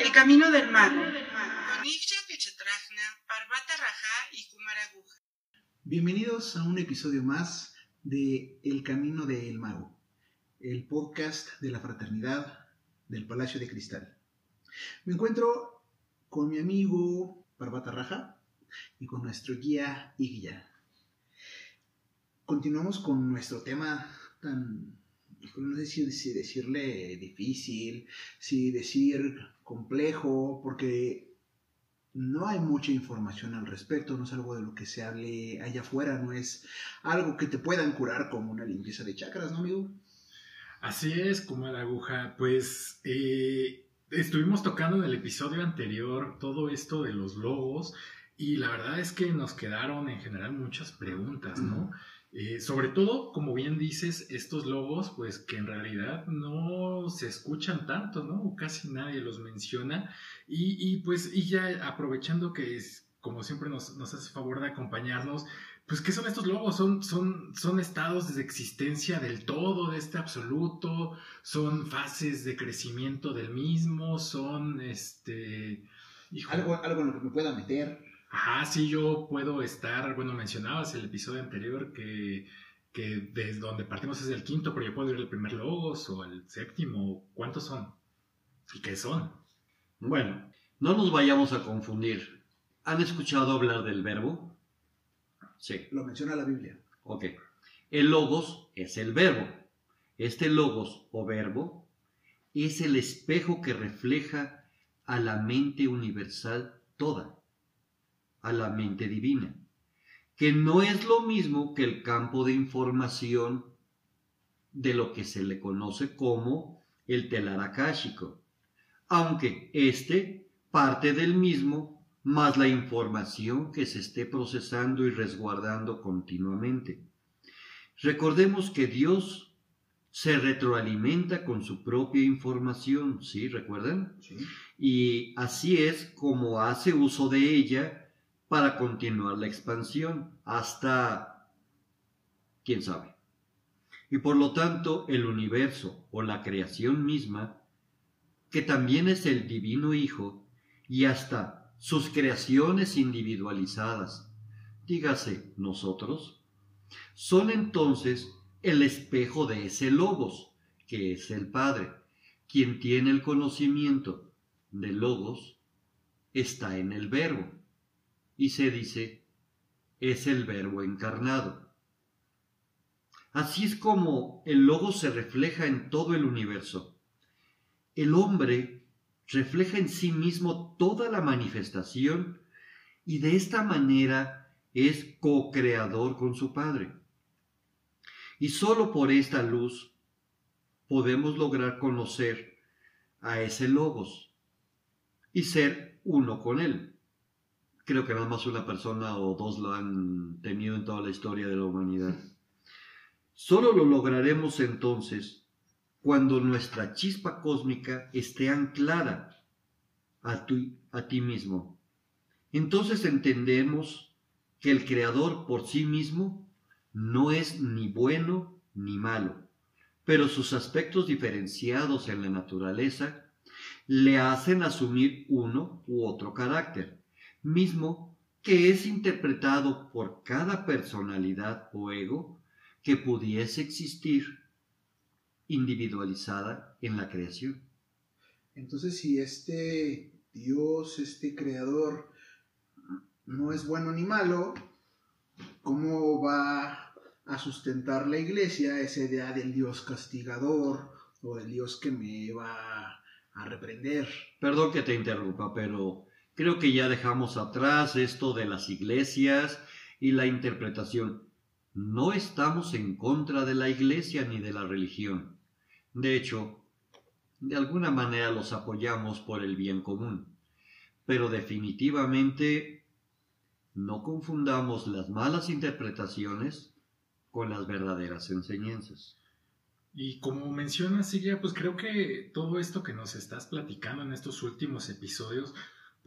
El camino del mago. Bienvenidos a un episodio más de El Camino del Mago, el podcast de la fraternidad del Palacio de Cristal. Me encuentro con mi amigo Parvata Raja y con nuestro guía Igya. Continuamos con nuestro tema tan, no sé si decirle difícil, si decir complejo, porque no hay mucha información al respecto, no es algo de lo que se hable allá afuera, no es algo que te puedan curar como una limpieza de chakras, ¿no, amigo? Así es, como la aguja. Pues eh, estuvimos tocando en el episodio anterior todo esto de los logos y la verdad es que nos quedaron en general muchas preguntas, ¿no? Eh, sobre todo, como bien dices, estos logos, pues que en realidad no se escuchan tanto, ¿no? Casi nadie los menciona. Y, pues, y ya aprovechando que es, como siempre nos, nos hace favor de acompañarnos, pues, ¿qué son estos logos? Son, son, son estados de existencia del todo, de este absoluto, son fases de crecimiento del mismo, son, este... Algo, algo en lo que me pueda meter. Ajá, sí, yo puedo estar, bueno, mencionabas el episodio anterior que, que desde donde partimos es el quinto, pero yo puedo ir el primer logos o el séptimo, ¿cuántos son? ¿Y qué son? Bueno, no nos vayamos a confundir. ¿Han escuchado hablar del verbo? Sí. Lo menciona la Biblia. Ok. El logos es el verbo. Este logos o verbo es el espejo que refleja a la mente universal toda a la mente divina, que no es lo mismo que el campo de información de lo que se le conoce como el telar akáshico, aunque éste parte del mismo más la información que se esté procesando y resguardando continuamente. Recordemos que Dios se retroalimenta con su propia información, ¿sí? ¿Recuerdan? Sí. Y así es como hace uso de ella para continuar la expansión hasta, quién sabe. Y por lo tanto el universo o la creación misma, que también es el divino Hijo, y hasta sus creaciones individualizadas, dígase nosotros, son entonces el espejo de ese logos, que es el Padre, quien tiene el conocimiento de logos, está en el verbo y se dice, es el verbo encarnado. Así es como el logo se refleja en todo el universo. El hombre refleja en sí mismo toda la manifestación y de esta manera es co-creador con su Padre. Y sólo por esta luz podemos lograr conocer a ese logos y ser uno con él creo que nada más una persona o dos lo han tenido en toda la historia de la humanidad. Solo lo lograremos entonces cuando nuestra chispa cósmica esté anclada a, a ti mismo. Entonces entendemos que el Creador por sí mismo no es ni bueno ni malo, pero sus aspectos diferenciados en la naturaleza le hacen asumir uno u otro carácter mismo que es interpretado por cada personalidad o ego que pudiese existir individualizada en la creación. Entonces, si este Dios, este creador, no es bueno ni malo, ¿cómo va a sustentar la iglesia esa idea del Dios castigador o del Dios que me va a reprender? Perdón que te interrumpa, pero Creo que ya dejamos atrás esto de las iglesias y la interpretación. No estamos en contra de la iglesia ni de la religión. De hecho, de alguna manera los apoyamos por el bien común. Pero definitivamente no confundamos las malas interpretaciones con las verdaderas enseñanzas. Y como menciona Silvia, pues creo que todo esto que nos estás platicando en estos últimos episodios,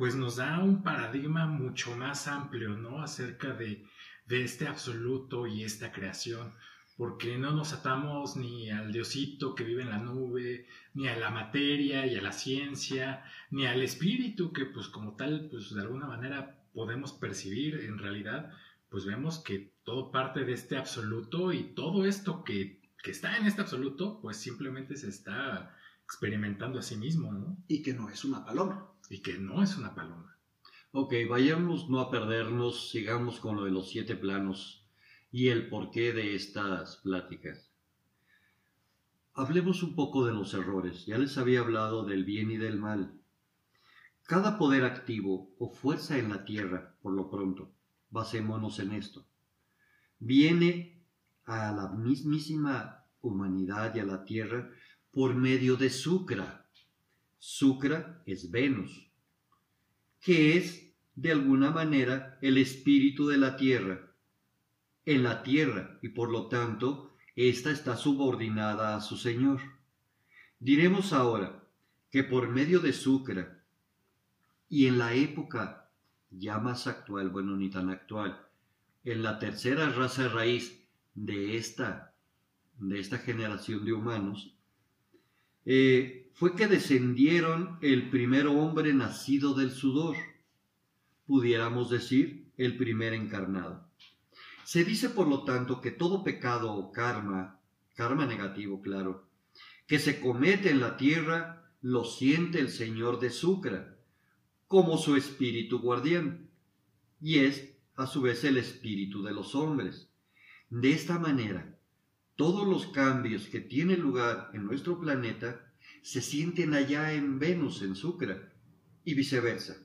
pues nos da un paradigma mucho más amplio, ¿no? Acerca de, este absoluto y esta creación. porque no nos atamos ni al diosito que vive en la nube, ni a la materia y a la ciencia, ni al espíritu que pues como tal, pues de alguna manera podemos percibir en realidad, pues vemos que todo parte de este absoluto y todo esto que, que está en este absoluto, pues simplemente se está experimentando a sí mismo, ¿no? Y que no es una paloma. Y que no es una paloma. Ok, vayamos no a perdernos, sigamos con lo de los siete planos y el porqué de estas pláticas. Hablemos un poco de los errores. Ya les había hablado del bien y del mal. Cada poder activo o fuerza en la Tierra, por lo pronto, basémonos en esto, viene a la mismísima humanidad y a la Tierra por medio de Sucra. Sucra es Venus, que es, de alguna manera, el espíritu de la Tierra en la tierra y por lo tanto ésta está subordinada a su Señor. Diremos ahora que por medio de Sucra y en la época ya más actual, bueno, ni tan actual, en la tercera raza raíz de esta, de esta generación de humanos, eh, fue que descendieron el primer hombre nacido del sudor, pudiéramos decir, el primer encarnado. Se dice, por lo tanto, que todo pecado o karma, karma negativo, claro, que se comete en la tierra, lo siente el Señor de Sucra, como su espíritu guardián, y es, a su vez, el espíritu de los hombres. De esta manera, todos los cambios que tienen lugar en nuestro planeta se sienten allá en Venus, en Sucra, y viceversa.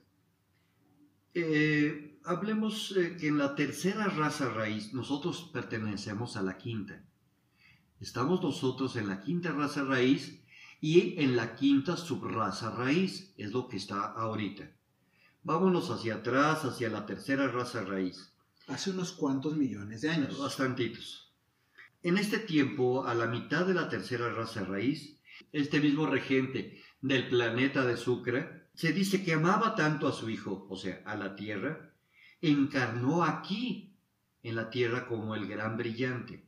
Eh, hablemos eh, que en la tercera raza raíz nosotros pertenecemos a la quinta. Estamos nosotros en la quinta raza raíz y en la quinta subraza raíz, es lo que está ahorita. Vámonos hacia atrás, hacia la tercera raza raíz. Hace unos cuantos millones de años. Bastantitos. En este tiempo, a la mitad de la tercera raza raíz, este mismo regente del planeta de Sucre se dice que amaba tanto a su hijo, o sea, a la Tierra, encarnó aquí en la tierra como el gran brillante.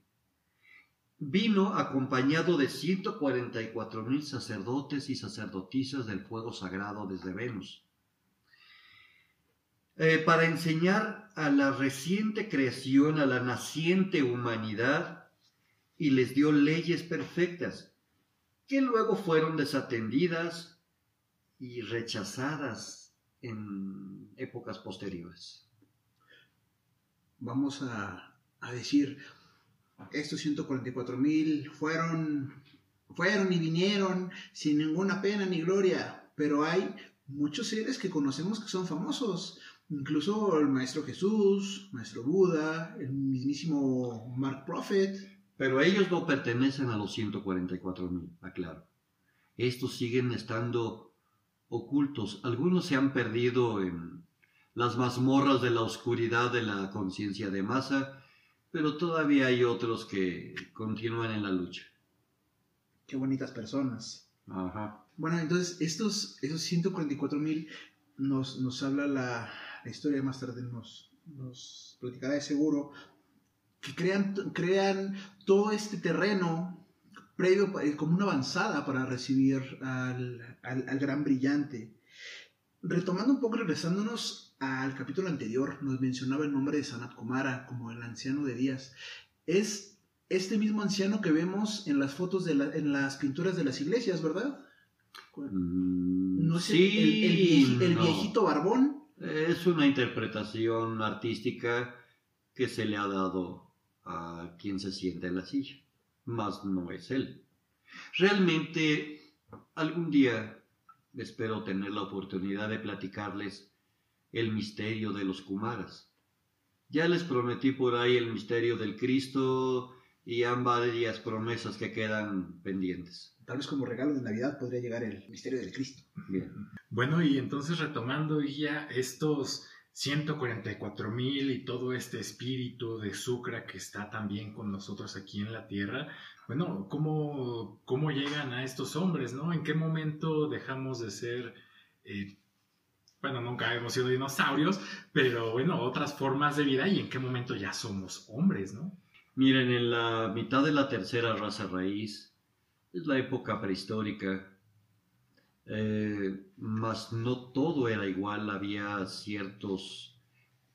Vino acompañado de 144 mil sacerdotes y sacerdotisas del fuego sagrado desde Venus, eh, para enseñar a la reciente creación, a la naciente humanidad, y les dio leyes perfectas, que luego fueron desatendidas y rechazadas en épocas posteriores vamos a, decir, estos 144 mil fueron, fueron y vinieron sin ninguna pena ni gloria, pero hay muchos seres que conocemos que son famosos, incluso el Maestro Jesús, Maestro Buda, el mismísimo Mark Prophet. Pero ellos no pertenecen a los 144 mil, aclaro. Estos siguen estando ocultos. Algunos se han perdido en, las mazmorras de la oscuridad de la conciencia de masa, pero todavía hay otros que continúan en la lucha. Qué bonitas personas. Ajá. Bueno, entonces estos, esos 144 mil nos, nos habla la, historia más tarde, nos, nos platicará de seguro, que crean, crean todo este terreno previo, eh, como una avanzada para recibir al, al, al gran brillante. Retomando un poco, regresándonos al capítulo anterior nos mencionaba el nombre de Sanat Kumara como el anciano de días. Es este mismo anciano que vemos en las fotos de en las pinturas de las iglesias, ¿verdad? Mm, no sé, el, el, viejito barbón. Es una interpretación artística que se le ha dado a quien se siente en la silla, mas no es él. Realmente, algún día espero tener la oportunidad de platicarles el misterio de los Kumaras. Ya les prometí por ahí el misterio del Cristo y varias promesas que quedan pendientes. Tal vez como regalo de Navidad podría llegar el misterio del Cristo. Bien. Bueno, y entonces retomando ya estos 144 mil y todo este espíritu de Sucra que está también con nosotros aquí en la tierra, bueno, ¿cómo, cómo llegan a estos hombres, no? ¿En qué momento dejamos de ser eh, bueno, nunca hemos sido dinosaurios, pero bueno, otras formas de vida y en qué momento ya somos hombres, ¿no? Miren, en la mitad de la tercera raza raíz, es la época prehistórica, eh, mas no todo era igual, había ciertos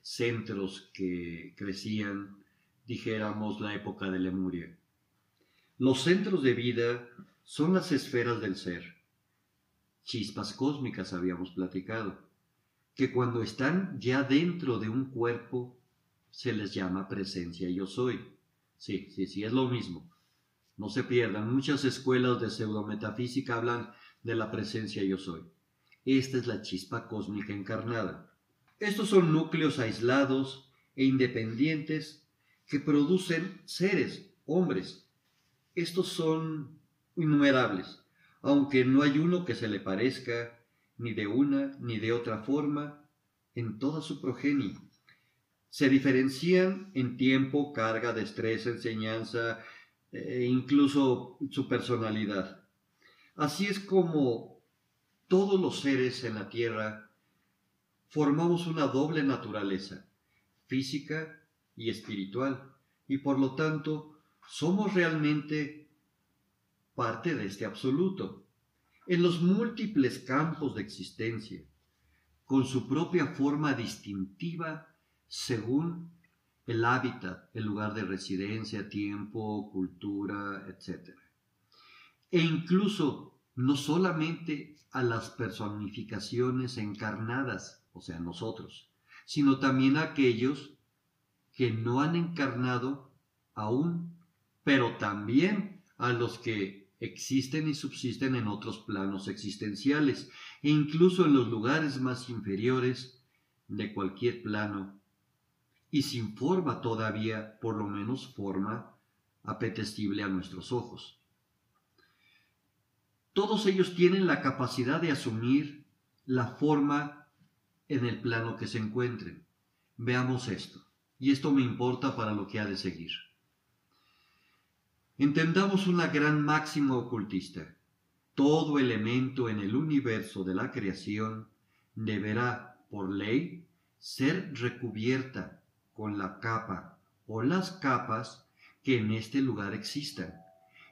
centros que crecían, dijéramos, la época de Lemuria. Los centros de vida son las esferas del ser, chispas cósmicas habíamos platicado, que cuando están ya dentro de un cuerpo se les llama presencia yo soy. Sí, sí, sí, es lo mismo. No se pierdan, muchas escuelas de pseudometafísica hablan de la presencia yo soy. Esta es la chispa cósmica encarnada. Estos son núcleos aislados e independientes que producen seres, hombres. Estos son innumerables, aunque no hay uno que se le parezca ni de una ni de otra forma en toda su progenie. Se diferencian en tiempo, carga, destreza, enseñanza e incluso su personalidad. Así es como todos los seres en la Tierra formamos una doble naturaleza, física y espiritual, y por lo tanto somos realmente parte de este absoluto, en los múltiples campos de existencia, con su propia forma distintiva según el hábitat, el lugar de residencia, tiempo, cultura, etc e incluso no solamente a las personificaciones encarnadas, o sea, nosotros, sino también a aquellos que no han encarnado aún, pero también a los que existen y subsisten en otros planos existenciales, e incluso en los lugares más inferiores de cualquier plano, y sin forma todavía, por lo menos forma apetecible a nuestros ojos. Todos ellos tienen la capacidad de asumir la forma en el plano que se encuentren. Veamos esto, y esto me importa para lo que ha de seguir. Entendamos una gran máxima ocultista. Todo elemento en el universo de la creación deberá, por ley, ser recubierta con la capa o las capas que en este lugar existan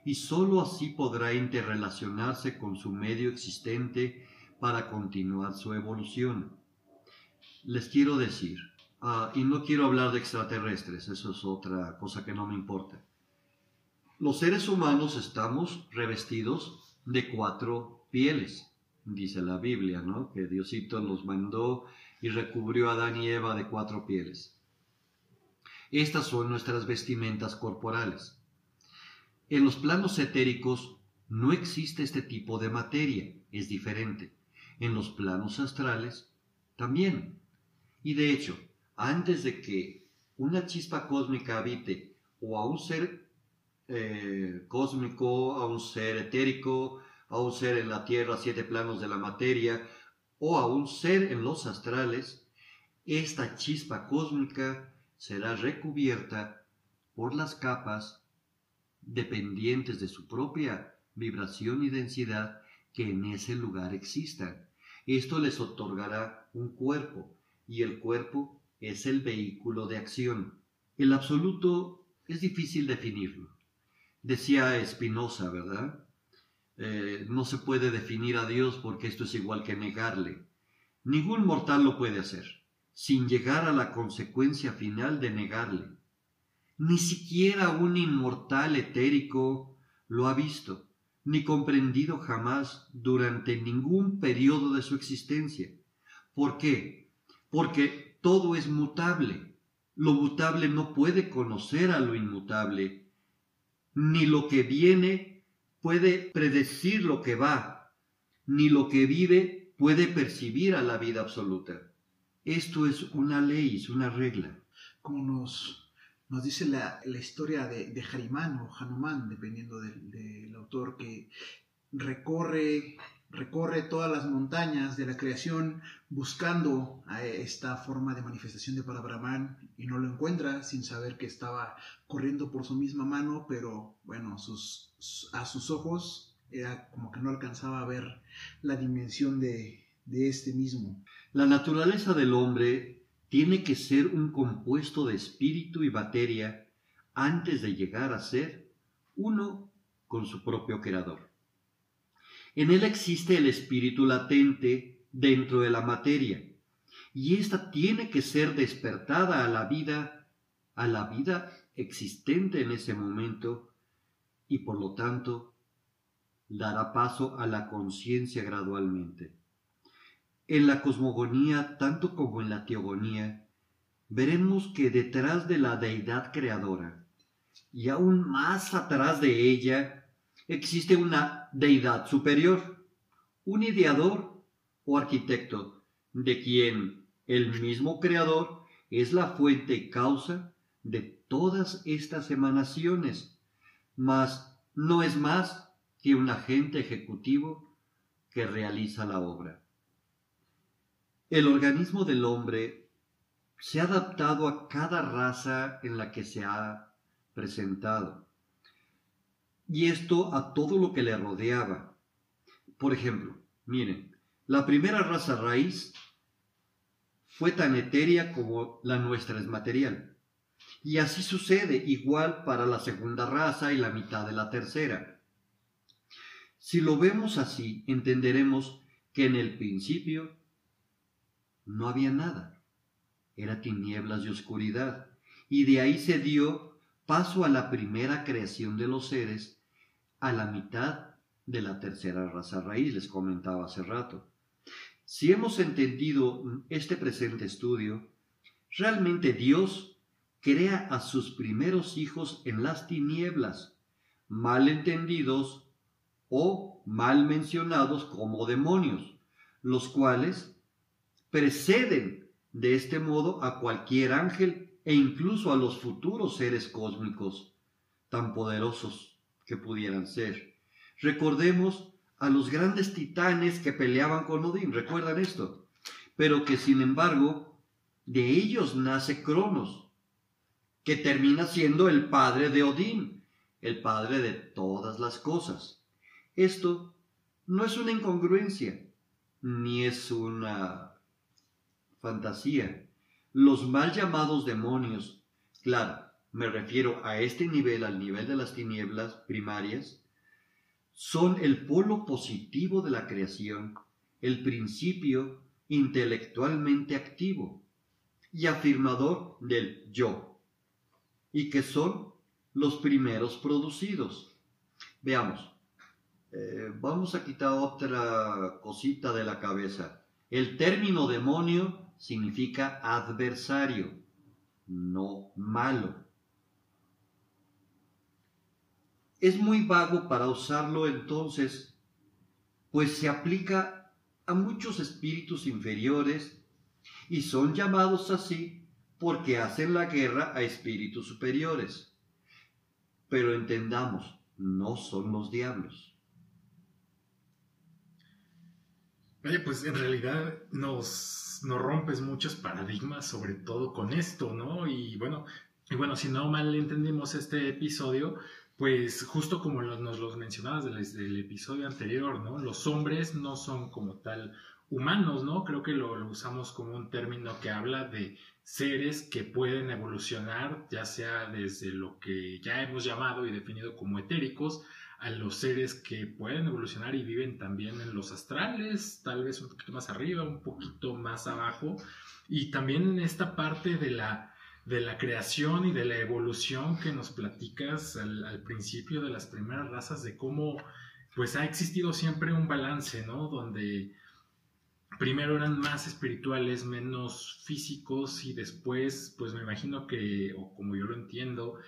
y sólo así podrá interrelacionarse con su medio existente para continuar su evolución. Les quiero decir, ah, y no quiero hablar de extraterrestres, eso es otra cosa que no me importa. Los seres humanos estamos revestidos de cuatro pieles, dice la Biblia, ¿no? Que Diosito los mandó y recubrió a Adán y Eva de cuatro pieles. Estas son nuestras vestimentas corporales. En los planos etéricos no existe este tipo de materia, es diferente. En los planos astrales también. Y de hecho, antes de que una chispa cósmica habite o a un ser eh, cósmico, a un ser etérico, a un ser en la tierra, siete planos de la materia, o a un ser en los astrales, esta chispa cósmica será recubierta por las capas dependientes de su propia vibración y densidad que en ese lugar existan. Esto les otorgará un cuerpo y el cuerpo es el vehículo de acción. El absoluto es difícil definirlo. Decía Spinoza, ¿verdad? Eh, no se puede definir a Dios porque esto es igual que negarle. Ningún mortal lo puede hacer, sin llegar a la consecuencia final de negarle. Ni siquiera un inmortal etérico lo ha visto, ni comprendido jamás durante ningún periodo de su existencia. ¿Por qué? Porque todo es mutable. Lo mutable no puede conocer a lo inmutable, ni lo que viene puede predecir lo que va, ni lo que vive puede percibir a la vida absoluta. Esto es una ley, es una regla. Como nos nos dice la, historia de, de, Harimán o Hanuman, dependiendo del, autor, que recorre, recorre todas las montañas de la creación buscando esta forma de manifestación de Parabrahman y no lo encuentra sin saber que estaba corriendo por su misma mano, pero bueno, sus, a sus ojos era como que no alcanzaba a ver la dimensión de, de este mismo. La naturaleza del hombre tiene que ser un compuesto de espíritu y materia antes de llegar a ser uno con su propio creador. En él existe el espíritu latente dentro de la materia, y ésta tiene que ser despertada a la vida, a la vida existente en ese momento, y por lo tanto dará paso a la conciencia gradualmente. En la cosmogonía, tanto como en la teogonía, veremos que detrás de la deidad creadora, y aún más atrás de ella, existe una deidad superior, un ideador o arquitecto, de quien el mismo creador es la fuente y causa de todas estas emanaciones, mas no es más que un agente ejecutivo que realiza la obra. El organismo del hombre se ha adaptado a cada raza en la que se ha presentado, y esto a todo lo que le rodeaba. Por ejemplo, miren, la primera raza raíz fue tan etérea como la nuestra es material. Y así sucede igual para la segunda raza y la mitad de la tercera. Si lo vemos así, entenderemos que en el principio no había nada. Era tinieblas y oscuridad. Y de ahí se dio paso a la primera creación de los seres a la mitad de la tercera raza raíz, les comentaba hace rato. Si hemos entendido este presente estudio, realmente Dios crea a sus primeros hijos en las tinieblas, mal entendidos o mal mencionados como demonios, los cuales preceden de este modo a cualquier ángel e incluso a los futuros seres cósmicos tan poderosos que pudieran ser. Recordemos a los grandes titanes que peleaban con Odín, recuerdan esto, pero que sin embargo de ellos nace Cronos, que termina siendo el padre de Odín, el padre de todas las cosas. Esto no es una incongruencia, ni es una fantasía. Los mal llamados demonios, claro, me refiero a este nivel, al nivel de las tinieblas primarias, son el polo positivo de la creación, el principio intelectualmente activo y afirmador del yo, y que son los primeros producidos. Veamos, eh, vamos a quitar otra cosita de la cabeza. El término demonio significa adversario, no malo. Es muy vago para usarlo entonces, pues se aplica a muchos espíritus inferiores y son llamados así porque hacen la guerra a espíritus superiores. Pero entendamos, no son los diablos. Oye, pues en realidad nos, nos rompes muchos paradigmas, sobre todo con esto, ¿no? Y bueno, y bueno, si no mal entendimos este episodio, pues justo como nos los mencionabas desde el episodio anterior, ¿no? Los hombres no son como tal humanos, ¿no? Creo que lo, lo, usamos como un término que habla de seres que pueden evolucionar, ya sea desde lo que ya hemos llamado y definido como etéricos, a los seres que pueden evolucionar y viven también en los astrales, tal vez un poquito más arriba, un poquito más abajo, y también en esta parte de la, de la creación y de la evolución que nos platicas al, al principio de las primeras razas, de cómo pues ha existido siempre un balance, ¿no? Donde primero eran más espirituales, menos físicos y después, pues me imagino que, o como yo lo entiendo,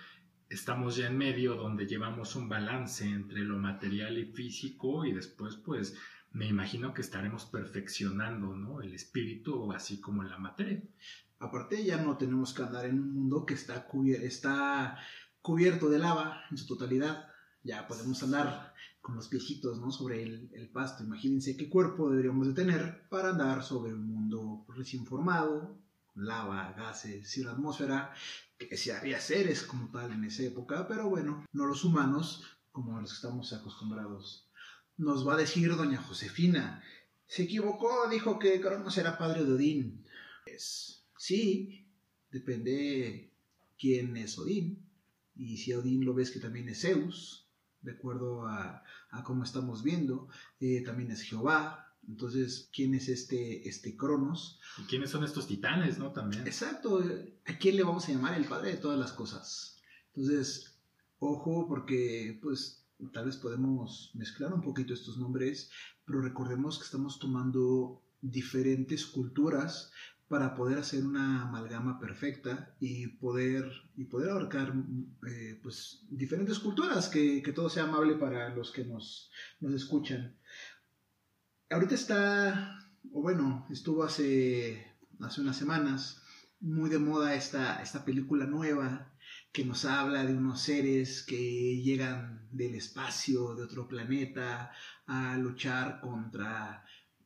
estamos ya en medio donde llevamos un balance entre lo material y físico y después pues me imagino que estaremos perfeccionando ¿no? el espíritu así como la materia. Aparte ya no tenemos que andar en un mundo que está, está cubierto de lava en su totalidad. Ya podemos andar con los piecitos ¿no? sobre el, el, pasto. Imagínense qué cuerpo deberíamos de tener para andar sobre un mundo recién formado, lava, gases y la atmósfera, que si había seres como tal en esa época, pero bueno, no los humanos como los que estamos acostumbrados. Nos va a decir doña Josefina, se equivocó, dijo que Cronos era padre de Odín. Pues sí, depende quién es Odín. Y si Odín lo ves que también es Zeus, de acuerdo a, a cómo estamos viendo, eh, también es Jehová. Entonces, ¿quién es este, este Cronos? ¿Y quiénes son estos titanes, no? También. Exacto, ¿a quién le vamos a llamar el padre de todas las cosas? Entonces, ojo, porque pues tal vez podemos mezclar un poquito estos nombres, pero recordemos que estamos tomando diferentes culturas para poder hacer una amalgama perfecta y poder, y poder abarcar eh, pues, diferentes culturas, que, que, todo sea amable para los que nos, nos escuchan. Ahorita está, o bueno, estuvo hace, hace unas semanas muy de moda esta, esta película nueva que nos habla de unos seres que llegan del espacio, de otro planeta, a luchar contra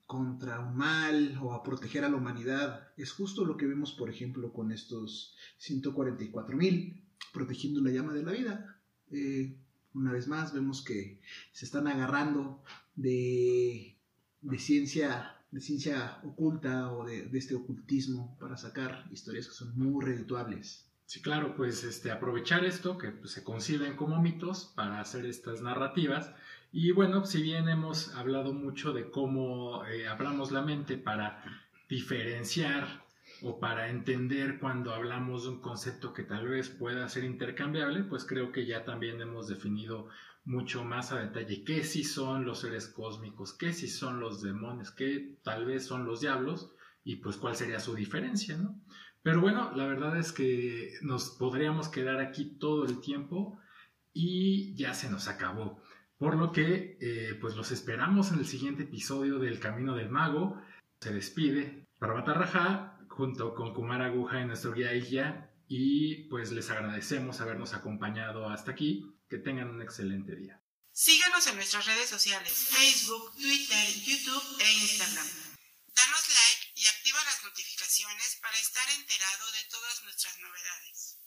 contra un mal o a proteger a la humanidad. Es justo lo que vemos, por ejemplo, con estos 144 mil protegiendo la llama de la vida. Eh, una vez más, vemos que se están agarrando de, de ciencia de ciencia oculta o de, de, este ocultismo para sacar historias que son muy redituables. Sí, claro, pues este, aprovechar esto que pues, se conciben como mitos para hacer estas narrativas y bueno, si bien hemos hablado mucho de cómo eh, hablamos la mente para diferenciar o para entender cuando hablamos de un concepto que tal vez pueda ser intercambiable, pues creo que ya también hemos definido mucho más a detalle qué sí son los seres cósmicos, qué sí son los demonios, qué tal vez son los diablos y pues cuál sería su diferencia, ¿no? Pero bueno, la verdad es que nos podríamos quedar aquí todo el tiempo y ya se nos acabó. Por lo que, eh, pues los esperamos en el siguiente episodio del Camino del Mago. Se despide Parvata Raja junto con Kumar Aguja en nuestro guía y guía. Y pues les agradecemos habernos acompañado hasta aquí. Que tengan un excelente día. Síganos en nuestras redes sociales, Facebook, Twitter, YouTube e Instagram. Danos like y activa las notificaciones para estar enterado de todas nuestras novedades.